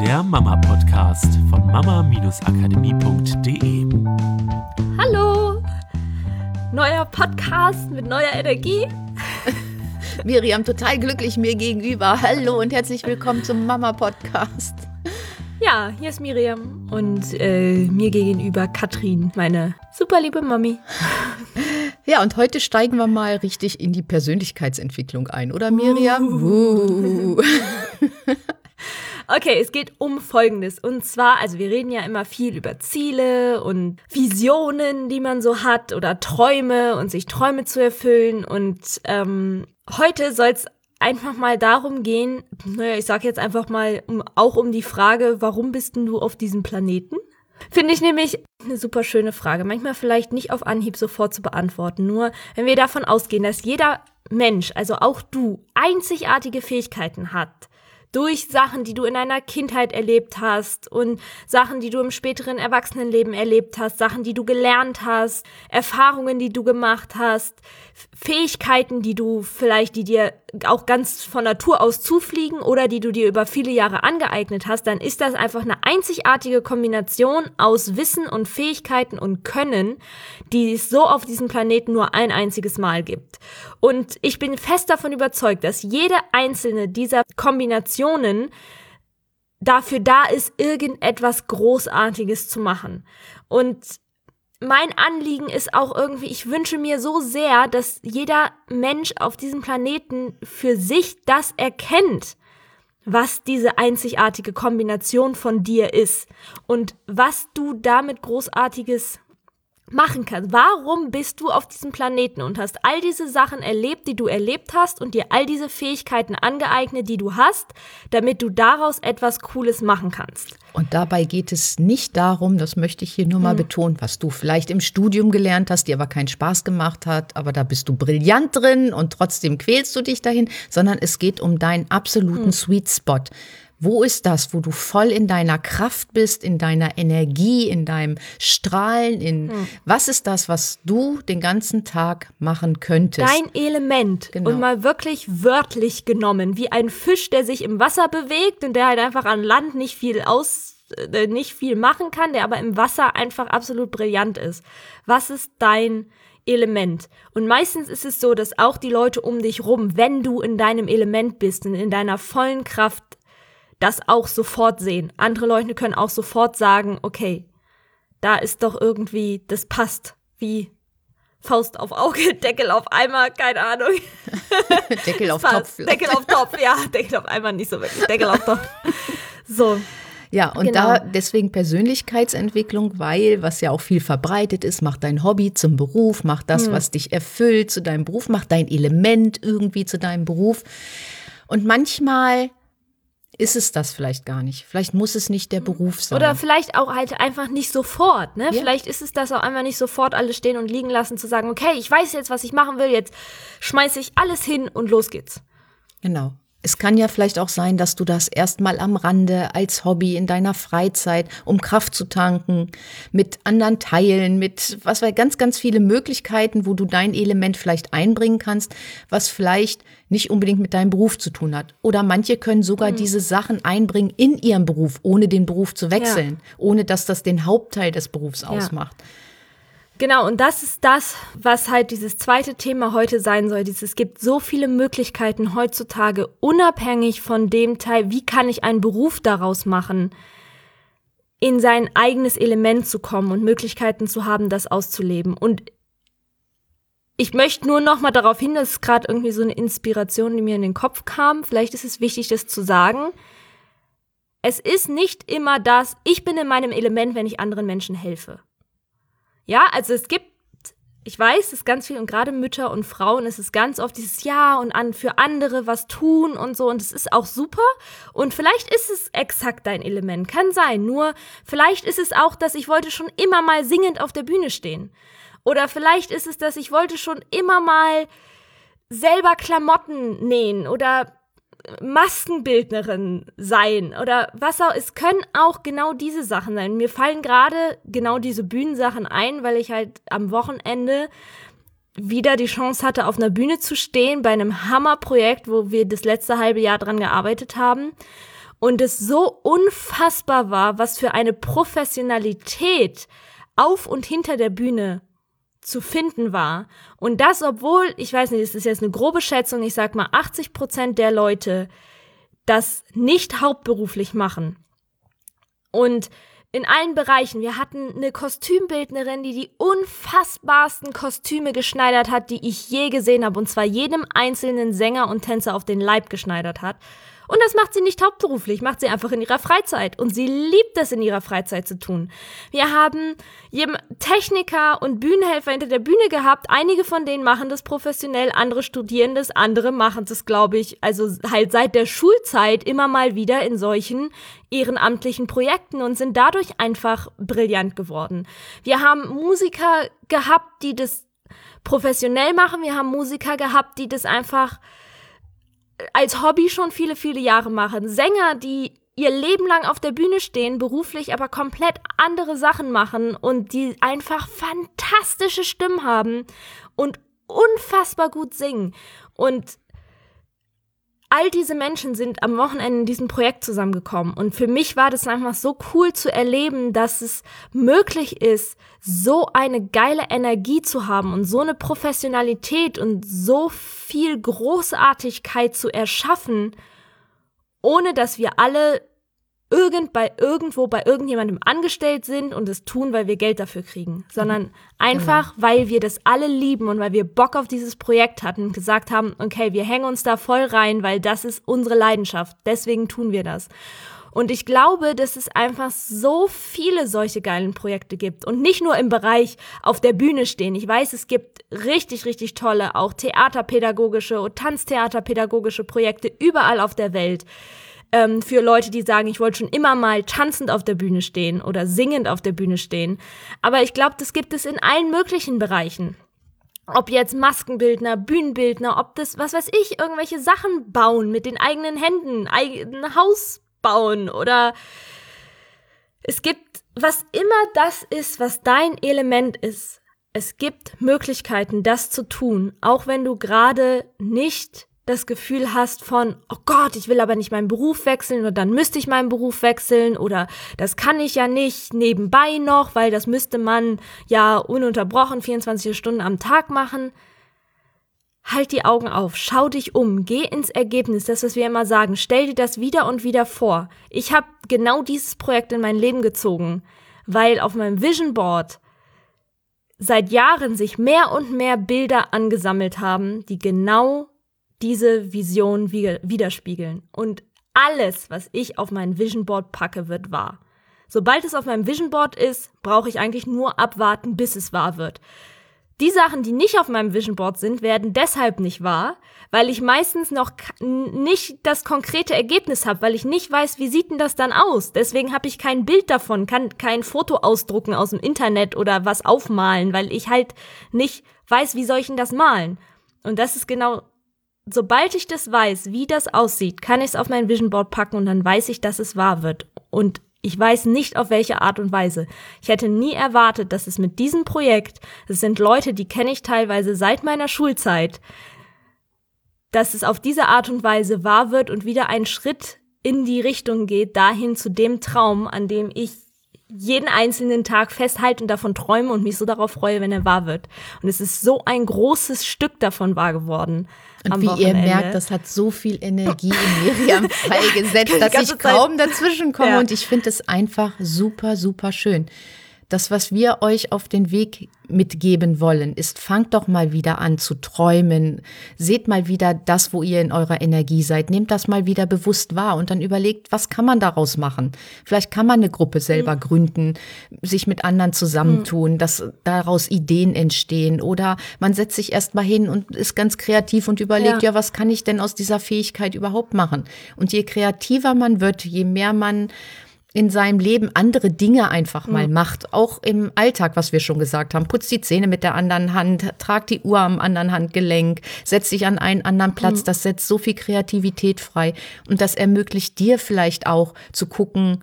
der Mama-Podcast von mama-akademie.de. Hallo! Neuer Podcast mit neuer Energie. Miriam, total glücklich mir gegenüber. Hallo und herzlich willkommen zum Mama-Podcast. Ja, hier ist Miriam und äh, mir gegenüber Katrin, meine super liebe Mami. Ja, und heute steigen wir mal richtig in die Persönlichkeitsentwicklung ein, oder Miriam? Uh. Uh. Okay, es geht um Folgendes. Und zwar, also wir reden ja immer viel über Ziele und Visionen, die man so hat oder Träume und sich Träume zu erfüllen. Und ähm, heute soll es einfach mal darum gehen, naja, ich sag jetzt einfach mal um, auch um die Frage, warum bist denn du auf diesem Planeten? Finde ich nämlich eine super schöne Frage. Manchmal vielleicht nicht auf Anhieb sofort zu beantworten. Nur wenn wir davon ausgehen, dass jeder Mensch, also auch du, einzigartige Fähigkeiten hat, durch Sachen, die du in deiner Kindheit erlebt hast und Sachen, die du im späteren Erwachsenenleben erlebt hast, Sachen, die du gelernt hast, Erfahrungen, die du gemacht hast, Fähigkeiten, die du vielleicht, die dir auch ganz von Natur aus zufliegen oder die du dir über viele Jahre angeeignet hast, dann ist das einfach eine einzigartige Kombination aus Wissen und Fähigkeiten und Können, die es so auf diesem Planeten nur ein einziges Mal gibt. Und ich bin fest davon überzeugt, dass jede einzelne dieser Kombinationen dafür da ist, irgendetwas Großartiges zu machen. Und mein Anliegen ist auch irgendwie, ich wünsche mir so sehr, dass jeder Mensch auf diesem Planeten für sich das erkennt, was diese einzigartige Kombination von dir ist und was du damit großartiges machen kannst. Warum bist du auf diesem Planeten und hast all diese Sachen erlebt, die du erlebt hast und dir all diese Fähigkeiten angeeignet, die du hast, damit du daraus etwas Cooles machen kannst? Und dabei geht es nicht darum, das möchte ich hier nur mal hm. betonen, was du vielleicht im Studium gelernt hast, dir aber keinen Spaß gemacht hat, aber da bist du brillant drin und trotzdem quälst du dich dahin, sondern es geht um deinen absoluten hm. Sweet Spot. Wo ist das, wo du voll in deiner Kraft bist, in deiner Energie, in deinem Strahlen, in hm. was ist das, was du den ganzen Tag machen könntest? Dein Element. Genau. Und mal wirklich wörtlich genommen, wie ein Fisch, der sich im Wasser bewegt und der halt einfach an Land nicht viel aus äh, nicht viel machen kann, der aber im Wasser einfach absolut brillant ist. Was ist dein Element. Und meistens ist es so, dass auch die Leute um dich rum, wenn du in deinem Element bist und in deiner vollen Kraft das auch sofort sehen. Andere Leute können auch sofort sagen, okay, da ist doch irgendwie, das passt wie Faust auf Auge, Deckel auf Eimer, keine Ahnung. Deckel auf Topf. Deckel auf Topf, ja, Deckel auf Eimer nicht so wirklich, Deckel auf Topf. So. Ja, und genau. da deswegen Persönlichkeitsentwicklung, weil was ja auch viel verbreitet ist, mach dein Hobby zum Beruf, mach das, hm. was dich erfüllt zu deinem Beruf, mach dein Element irgendwie zu deinem Beruf. Und manchmal ist es das vielleicht gar nicht. Vielleicht muss es nicht der Beruf sein. Oder vielleicht auch halt einfach nicht sofort. Ne? Ja. Vielleicht ist es das auch einfach nicht sofort alles stehen und liegen lassen, zu sagen, okay, ich weiß jetzt, was ich machen will, jetzt schmeiße ich alles hin und los geht's. Genau. Es kann ja vielleicht auch sein, dass du das erstmal am Rande als Hobby in deiner Freizeit, um Kraft zu tanken, mit anderen Teilen, mit was weiß ganz, ganz viele Möglichkeiten, wo du dein Element vielleicht einbringen kannst, was vielleicht nicht unbedingt mit deinem Beruf zu tun hat. Oder manche können sogar mhm. diese Sachen einbringen in ihrem Beruf, ohne den Beruf zu wechseln, ja. ohne dass das den Hauptteil des Berufs ja. ausmacht. Genau, und das ist das, was halt dieses zweite Thema heute sein soll. Dieses, es gibt so viele Möglichkeiten heutzutage, unabhängig von dem Teil, wie kann ich einen Beruf daraus machen, in sein eigenes Element zu kommen und Möglichkeiten zu haben, das auszuleben. Und ich möchte nur noch mal darauf hin, dass gerade irgendwie so eine Inspiration, die mir in den Kopf kam. Vielleicht ist es wichtig, das zu sagen. Es ist nicht immer das, ich bin in meinem Element, wenn ich anderen Menschen helfe. Ja, also es gibt, ich weiß, es ist ganz viel und gerade Mütter und Frauen ist es ganz oft dieses Ja und an für andere was tun und so. Und es ist auch super. Und vielleicht ist es exakt dein Element, kann sein, nur vielleicht ist es auch, dass ich wollte schon immer mal singend auf der Bühne stehen. Oder vielleicht ist es, dass ich wollte schon immer mal selber Klamotten nähen oder Maskenbildnerin sein oder was auch. Es können auch genau diese Sachen sein. Mir fallen gerade genau diese Bühnensachen ein, weil ich halt am Wochenende wieder die Chance hatte, auf einer Bühne zu stehen bei einem Hammerprojekt, wo wir das letzte halbe Jahr dran gearbeitet haben. und es so unfassbar war, was für eine Professionalität auf und hinter der Bühne zu finden war. Und das, obwohl, ich weiß nicht, es ist jetzt eine grobe Schätzung, ich sag mal, 80 Prozent der Leute das nicht hauptberuflich machen. Und in allen Bereichen. Wir hatten eine Kostümbildnerin, die die unfassbarsten Kostüme geschneidert hat, die ich je gesehen habe. Und zwar jedem einzelnen Sänger und Tänzer auf den Leib geschneidert hat. Und das macht sie nicht hauptberuflich, macht sie einfach in ihrer Freizeit. Und sie liebt es in ihrer Freizeit zu tun. Wir haben Techniker und Bühnenhelfer hinter der Bühne gehabt. Einige von denen machen das professionell, andere studieren das, andere machen das, glaube ich, also halt seit der Schulzeit immer mal wieder in solchen ehrenamtlichen Projekten und sind dadurch einfach brillant geworden. Wir haben Musiker gehabt, die das professionell machen. Wir haben Musiker gehabt, die das einfach als Hobby schon viele, viele Jahre machen. Sänger, die ihr Leben lang auf der Bühne stehen, beruflich aber komplett andere Sachen machen und die einfach fantastische Stimmen haben und unfassbar gut singen. Und all diese Menschen sind am Wochenende in diesem Projekt zusammengekommen. Und für mich war das einfach so cool zu erleben, dass es möglich ist, so eine geile Energie zu haben und so eine Professionalität und so viel Großartigkeit zu erschaffen, ohne dass wir alle irgend bei irgendwo bei irgendjemandem angestellt sind und es tun, weil wir Geld dafür kriegen, sondern mhm. einfach, genau. weil wir das alle lieben und weil wir Bock auf dieses Projekt hatten und gesagt haben, okay, wir hängen uns da voll rein, weil das ist unsere Leidenschaft. Deswegen tun wir das. Und ich glaube, dass es einfach so viele solche geilen Projekte gibt und nicht nur im Bereich auf der Bühne stehen. Ich weiß, es gibt richtig, richtig tolle, auch theaterpädagogische und Tanztheaterpädagogische Projekte überall auf der Welt ähm, für Leute, die sagen, ich wollte schon immer mal tanzend auf der Bühne stehen oder singend auf der Bühne stehen. Aber ich glaube, das gibt es in allen möglichen Bereichen. Ob jetzt Maskenbildner, Bühnenbildner, ob das, was weiß ich, irgendwelche Sachen bauen mit den eigenen Händen, ein Haus bauen oder es gibt, was immer das ist, was dein Element ist. Es gibt Möglichkeiten, das zu tun, auch wenn du gerade nicht das Gefühl hast von, oh Gott, ich will aber nicht meinen Beruf wechseln oder dann müsste ich meinen Beruf wechseln oder das kann ich ja nicht nebenbei noch, weil das müsste man ja ununterbrochen 24 Stunden am Tag machen. Halt die Augen auf, schau dich um, geh ins Ergebnis, das, was wir immer sagen, stell dir das wieder und wieder vor. Ich habe genau dieses Projekt in mein Leben gezogen, weil auf meinem Vision Board seit Jahren sich mehr und mehr Bilder angesammelt haben, die genau diese Vision widerspiegeln. Und alles, was ich auf mein Vision Board packe, wird wahr. Sobald es auf meinem Vision Board ist, brauche ich eigentlich nur abwarten, bis es wahr wird. Die Sachen, die nicht auf meinem Vision Board sind, werden deshalb nicht wahr, weil ich meistens noch nicht das konkrete Ergebnis habe, weil ich nicht weiß, wie sieht denn das dann aus. Deswegen habe ich kein Bild davon, kann kein Foto ausdrucken aus dem Internet oder was aufmalen, weil ich halt nicht weiß, wie soll ich denn das malen. Und das ist genau sobald ich das weiß, wie das aussieht, kann ich es auf mein Vision Board packen und dann weiß ich, dass es wahr wird. Und ich weiß nicht, auf welche Art und Weise. Ich hätte nie erwartet, dass es mit diesem Projekt, es sind Leute, die kenne ich teilweise seit meiner Schulzeit, dass es auf diese Art und Weise wahr wird und wieder ein Schritt in die Richtung geht, dahin zu dem Traum, an dem ich jeden einzelnen Tag festhalte und davon träume und mich so darauf freue, wenn er wahr wird. Und es ist so ein großes Stück davon wahr geworden. Und wie Wochenende. ihr merkt, das hat so viel Energie in Miriam freigesetzt, dass ich kaum dazwischen komme. Ja. Und ich finde es einfach super, super schön. Das, was wir euch auf den Weg mitgeben wollen, ist, fangt doch mal wieder an zu träumen. Seht mal wieder das, wo ihr in eurer Energie seid. Nehmt das mal wieder bewusst wahr und dann überlegt, was kann man daraus machen? Vielleicht kann man eine Gruppe selber mhm. gründen, sich mit anderen zusammentun, mhm. dass daraus Ideen entstehen. Oder man setzt sich erst mal hin und ist ganz kreativ und überlegt, ja. ja, was kann ich denn aus dieser Fähigkeit überhaupt machen? Und je kreativer man wird, je mehr man in seinem Leben andere Dinge einfach mal mhm. macht, auch im Alltag, was wir schon gesagt haben. Putzt die Zähne mit der anderen Hand, tragt die Uhr am anderen Handgelenk, setzt sich an einen anderen Platz. Mhm. Das setzt so viel Kreativität frei. Und das ermöglicht dir vielleicht auch zu gucken,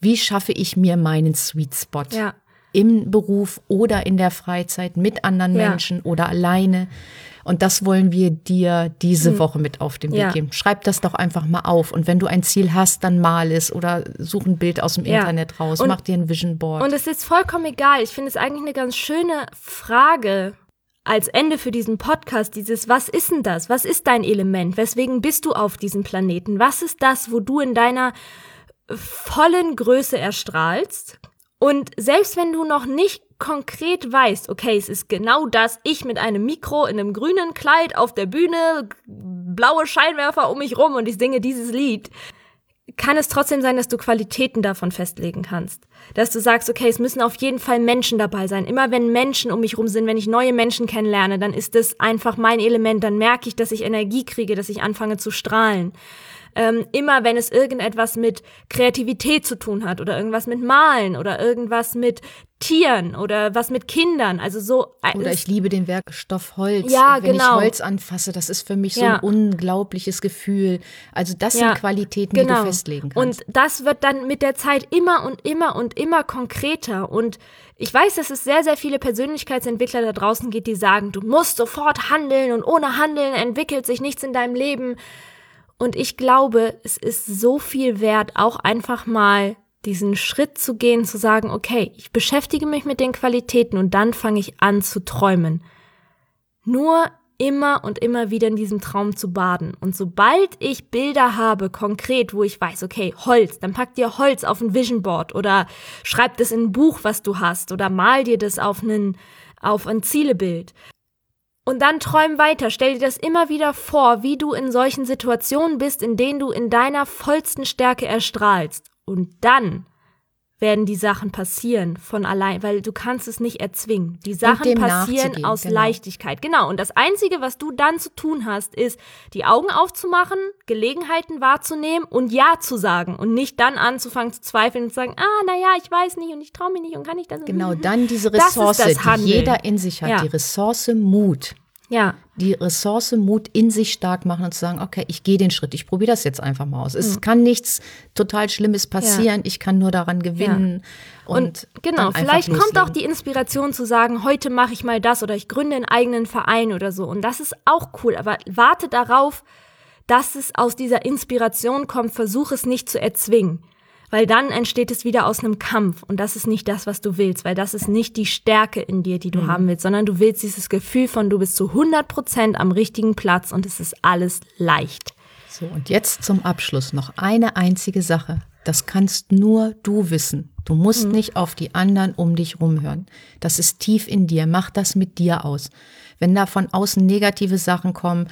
wie schaffe ich mir meinen Sweet Spot? Ja. Im Beruf oder in der Freizeit mit anderen ja. Menschen oder alleine. Und das wollen wir dir diese Hm. Woche mit auf den Weg Ja. geben. Schreib das doch einfach mal auf. Und wenn du ein Ziel hast, dann mal es oder such ein Bild aus dem Ja. Internet raus, Und- mach dir ein Vision Board. Und es ist vollkommen egal. Ich finde es eigentlich eine ganz schöne Frage als Ende für diesen Podcast. Dieses, was ist denn das? Was ist dein Element? Weswegen bist du auf diesem Planeten? Was ist das, wo du in deiner vollen Größe erstrahlst? Und selbst wenn du noch nicht konkret weißt, okay, es ist genau das, ich mit einem Mikro in einem grünen Kleid auf der Bühne, blaue Scheinwerfer um mich rum und ich singe dieses Lied, kann es trotzdem sein, dass du Qualitäten davon festlegen kannst. Dass du sagst, okay, es müssen auf jeden Fall Menschen dabei sein. Immer wenn Menschen um mich rum sind, wenn ich neue Menschen kennenlerne, dann ist das einfach mein Element. Dann merke ich, dass ich Energie kriege, dass ich anfange zu strahlen. Ähm, immer wenn es irgendetwas mit Kreativität zu tun hat oder irgendwas mit Malen oder irgendwas mit Tieren oder was mit Kindern. Also so. Oder ich liebe den Werkstoff Holz. Ja, Wenn genau. ich Holz anfasse, das ist für mich so Ja. ein unglaubliches Gefühl. Also das Ja, sind Qualitäten, die du genau. festlegen kannst. Und das wird dann mit der Zeit immer und immer und immer konkreter. Und ich weiß, dass es sehr, sehr viele Persönlichkeitsentwickler da draußen gibt, die sagen, du musst sofort handeln und ohne Handeln entwickelt sich nichts in deinem Leben. Und ich glaube, es ist so viel wert, auch einfach mal diesen Schritt zu gehen, zu sagen, okay, ich beschäftige mich mit den Qualitäten und dann fange ich an zu träumen. Nur immer und immer wieder in diesem Traum zu baden. Und sobald ich Bilder habe, konkret, wo ich weiß, okay, Holz, dann pack dir Holz auf ein Vision Board oder schreib das in ein Buch, was du hast oder mal dir das auf einen, auf ein Zielebild. Und dann träum weiter, stell dir das immer wieder vor, wie du in solchen Situationen bist, in denen du in deiner vollsten Stärke erstrahlst. Und dann werden die Sachen passieren von allein, weil du kannst es nicht erzwingen. Die Sachen passieren aus genau. Leichtigkeit. Genau. Und das Einzige, was du dann zu tun hast, ist, die Augen aufzumachen, Gelegenheiten wahrzunehmen und Ja zu sagen und nicht dann anzufangen zu zweifeln und zu sagen, ah, naja, ich weiß nicht und ich traue mich nicht und kann ich das Genau, dann diese Ressource, das die jeder in sich hat, Ja. die Ressource Mut. Ja. Die Ressource Mut in sich stark machen und zu sagen, okay, ich gehe den Schritt, ich probiere das jetzt einfach mal aus. Es kann nichts total Schlimmes passieren, ich kann nur daran gewinnen. Und, Und genau, vielleicht kommt auch loslegen. die Inspiration zu sagen, heute mache ich mal das oder ich gründe einen eigenen Verein oder so. Und das ist auch cool, aber warte darauf, dass es aus dieser Inspiration kommt, versuch es nicht zu erzwingen. Weil dann entsteht es wieder aus einem Kampf und das ist nicht das, was du willst, weil das ist nicht die Stärke in dir, die Mhm. du haben willst, sondern du willst dieses Gefühl von, du bist zu 100 Prozent am richtigen Platz und es ist alles leicht. So, und jetzt zum Abschluss noch eine einzige Sache. Das kannst nur du wissen. Du musst Mhm. nicht auf die anderen um dich rumhören. Das ist tief in dir. Mach das mit dir aus. Wenn da von außen negative Sachen kommen,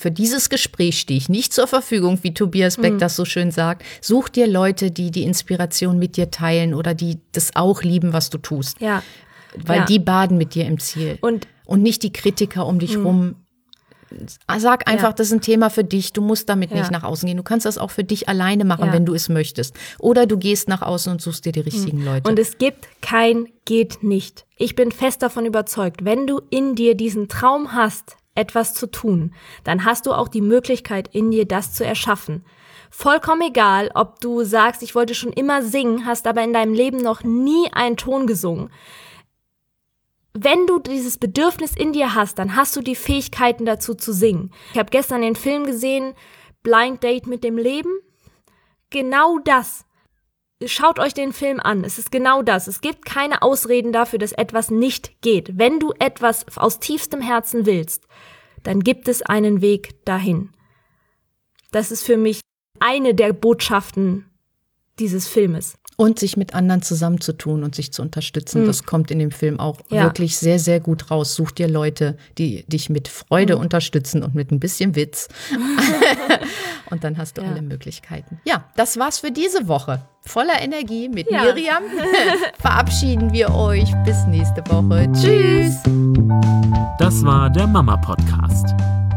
für dieses Gespräch stehe ich nicht zur Verfügung, wie Tobias Mhm. Beck das so schön sagt. Such dir Leute, die die Inspiration mit dir teilen oder die das auch lieben, was du tust. Ja. Weil ja. die baden mit dir im Ziel. Und- Mhm. und nicht die Kritiker um dich rum. Sag einfach, Ja. das ist ein Thema für dich. Du musst damit nicht Ja. nach außen gehen. Du kannst das auch für dich alleine machen, wenn du es möchtest. Oder du gehst nach außen und suchst dir die richtigen Leute. Und es gibt kein geht nicht. Ich bin fest davon überzeugt, wenn du in dir diesen Traum hast, etwas zu tun, dann hast du auch die Möglichkeit in dir, das zu erschaffen. Vollkommen egal, ob du sagst, ich wollte schon immer singen, hast aber in deinem Leben noch nie einen Ton gesungen. Wenn du dieses Bedürfnis in dir hast, dann hast du die Fähigkeiten dazu zu singen. Ich habe gestern den Film gesehen, Blind Date mit dem Leben. Genau das. Schaut euch den Film an. Es ist genau das. Es gibt keine Ausreden dafür, dass etwas nicht geht. Wenn du etwas aus tiefstem Herzen willst, dann gibt es einen Weg dahin. Das ist für mich eine der Botschaften dieses Filmes. Und sich mit anderen zusammenzutun und sich zu unterstützen. Das kommt in dem Film auch. Ja. wirklich sehr, sehr gut raus. Such dir Leute, die dich mit Freude Hm. unterstützen und mit ein bisschen Witz. und dann hast du alle Möglichkeiten. Ja, das war's für diese Woche. Voller Energie mit Ja. Miriam. Verabschieden wir euch. Bis nächste Woche. Tschüss. Das war der Mama Podcast.